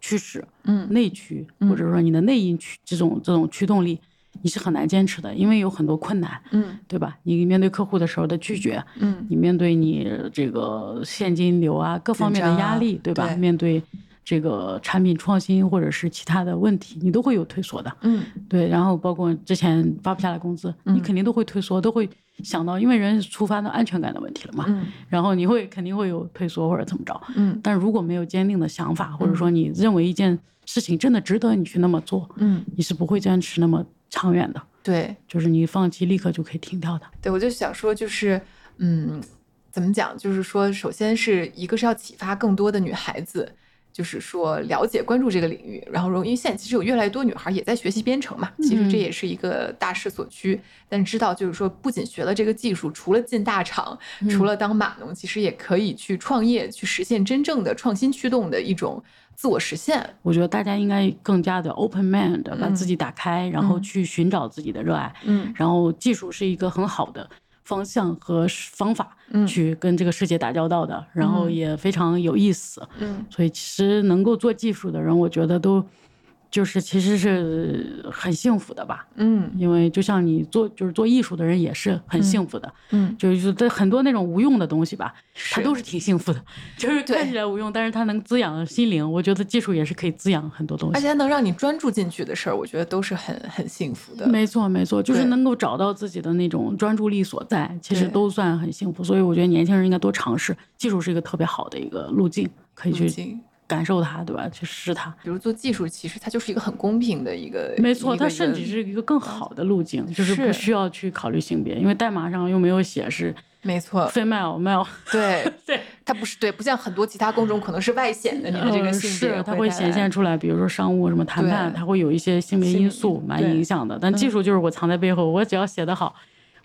驱使、嗯。内驱，嗯或者说你的内因驱这种这种驱动力，你是很难坚持的，因为有很多困难，嗯对吧？你面对客户的时候的拒绝，嗯。你面对你这个现金流啊各方面的压力，对吧？对。面对这个产品创新或者是其他的问题，你都会有退缩的。嗯对，然后包括之前发不下来工资，你嗯肯定都会退缩，都会想到，因为人是触发到安全感的问题了嘛。嗯然后你会肯定会有退缩或者怎么着，嗯但如果没有坚定的想法，或者说你认为一件事情真的值得你去那么做，嗯，你是不会坚持那么长远的。对就是你放弃立刻就可以停掉的。对，我就想说，就是嗯，怎么讲？就是说，首先是一个是要启发更多的女孩子。就是说，了解、关注这个领域，然后，容易现在其实有越来越多女孩也在学习编程嘛，其实这嗯也是一个大势所趋。但知道就是说，不仅学了这个技术，除了进大厂，除了当码农，其实也可以去创业，去实现真正的创新驱动的一种自我实现。我觉得大家应该更加的 open mind，把嗯自己打开，然后嗯去寻找自己的热爱。嗯然后技术是一个很好的方向和方法嗯。去跟这个世界打交道的，然后嗯。也非常有意思。嗯。所以其实能够做技术的人，我觉得都就是其实是很幸福的吧。嗯因为就像你做就是做艺术的人也是很幸福的，嗯，就是对很多那种无用的东西吧，它都是挺幸福的，就是看起来无用，但是它能滋养心灵。我觉得技术也是可以滋养很多东西。而且它能让你专注进去的事儿，我觉得都是很很幸福的。没错，没错，就是能够找到自己的那种专注力所在，其实都算很幸福。所以我觉得年轻人应该多尝试，技术是一个特别好的一个路径，可以去感受它，对吧？去试它。比如做技术，其实它就是一个很公平的一个，没错，它甚至是一个更好的路径，就是不需要去考虑性别，因为代码上又没有写是没错，female male，对，对，它不是对，不像很多其他工种可能是外显的，你的这个呃性别是它会显现出来，比如说商务什么谈判，它会有一些性别因素蛮影响的。但技术就是我藏在背后，我只要写得好，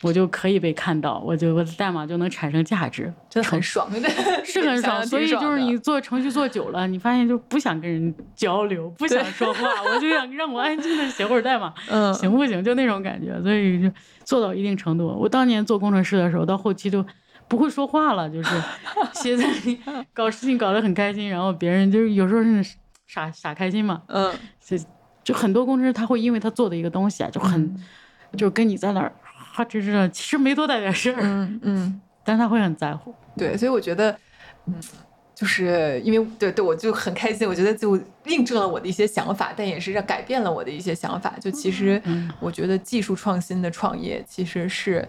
我就可以被看到，我就我的代码就能产生价值，真的很爽，对，是很爽。所以就是你做程序做久了，你发现就不想跟人交流，不想说话，我就想让我安静的写会儿代码，嗯行不行？就那种感觉，所以就做到一定程度。我当年做工程师的时候，到后期就不会说话了，就是 写在搞事情搞得很开心，然后别人就是有时候是傻傻开心嘛，嗯就就很多工程师他会因为他做的一个东西啊，就很、就跟你在那儿，哈吱吱的，其实没多大点事儿，嗯嗯，但他会很在乎。对，所以我觉得，嗯，就是因为对对，我就很开心，我觉得就印证了我的一些想法，但也是让改变了我的一些想法。就其实嗯我觉得技术创新的创业其实是。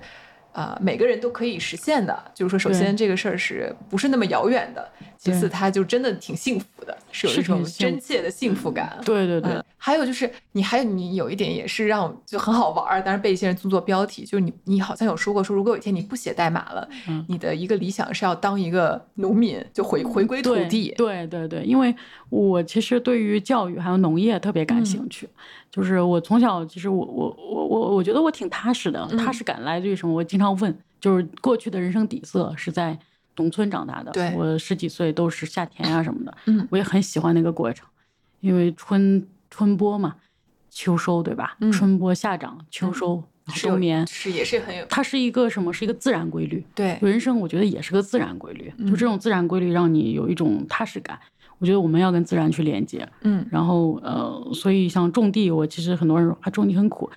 啊、每个人都可以实现的，就是说，首先这个事儿是不是那么遥远的？其次，对它就真的挺幸福的，是有一种真切的幸福感。对对对，嗯，还有就是你还有你有一点也是让我就很好玩儿，但是被一些人做做标题，就是你你好像有说过说，如果有一天你不写代码了，嗯你的一个理想是要当一个农民，就回回归土对地。对对对，因为我其实对于教育还有农业特别感兴趣，就是我从小其实我我我我我觉得我挺踏实的，嗯踏实感来自于什么？我经常问，就是过去的人生底色是在农村长大的，我十几岁都是下田啊什么的，嗯我也很喜欢那个过程，因为春春播嘛，秋收对吧？嗯春播夏长，秋收、冬眠，是也是很有它是一个什么？是一个自然规律。对人生我觉得也是个自然规律，嗯就这种自然规律让你有一种踏实感。我觉得我们要跟自然去连接，嗯。然后呃，所以像种地，我其实很多人说啊，种地很苦，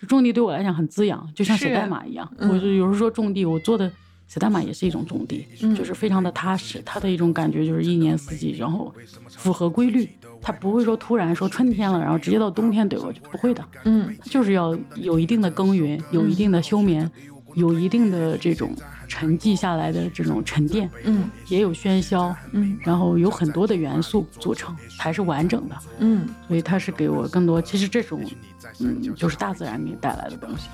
就种地对我来讲很滋养，就像写代码一样。嗯。我就有时候说种地，我做的写代码也是一种种地，嗯就是非常的踏实，它的一种感觉就是一年四季，然后符合规律，它不会说突然说春天了，然后直接到冬天怼过去，不会的，嗯。它就是要有一定的耕耘，有一定的休眠，有一定的这种沉寂下来的这种沉淀，嗯也有喧嚣，嗯然后有很多的元素组成，才是完整的。嗯所以它是给我更多，其实这种，嗯，就是大自然给你带来的东西。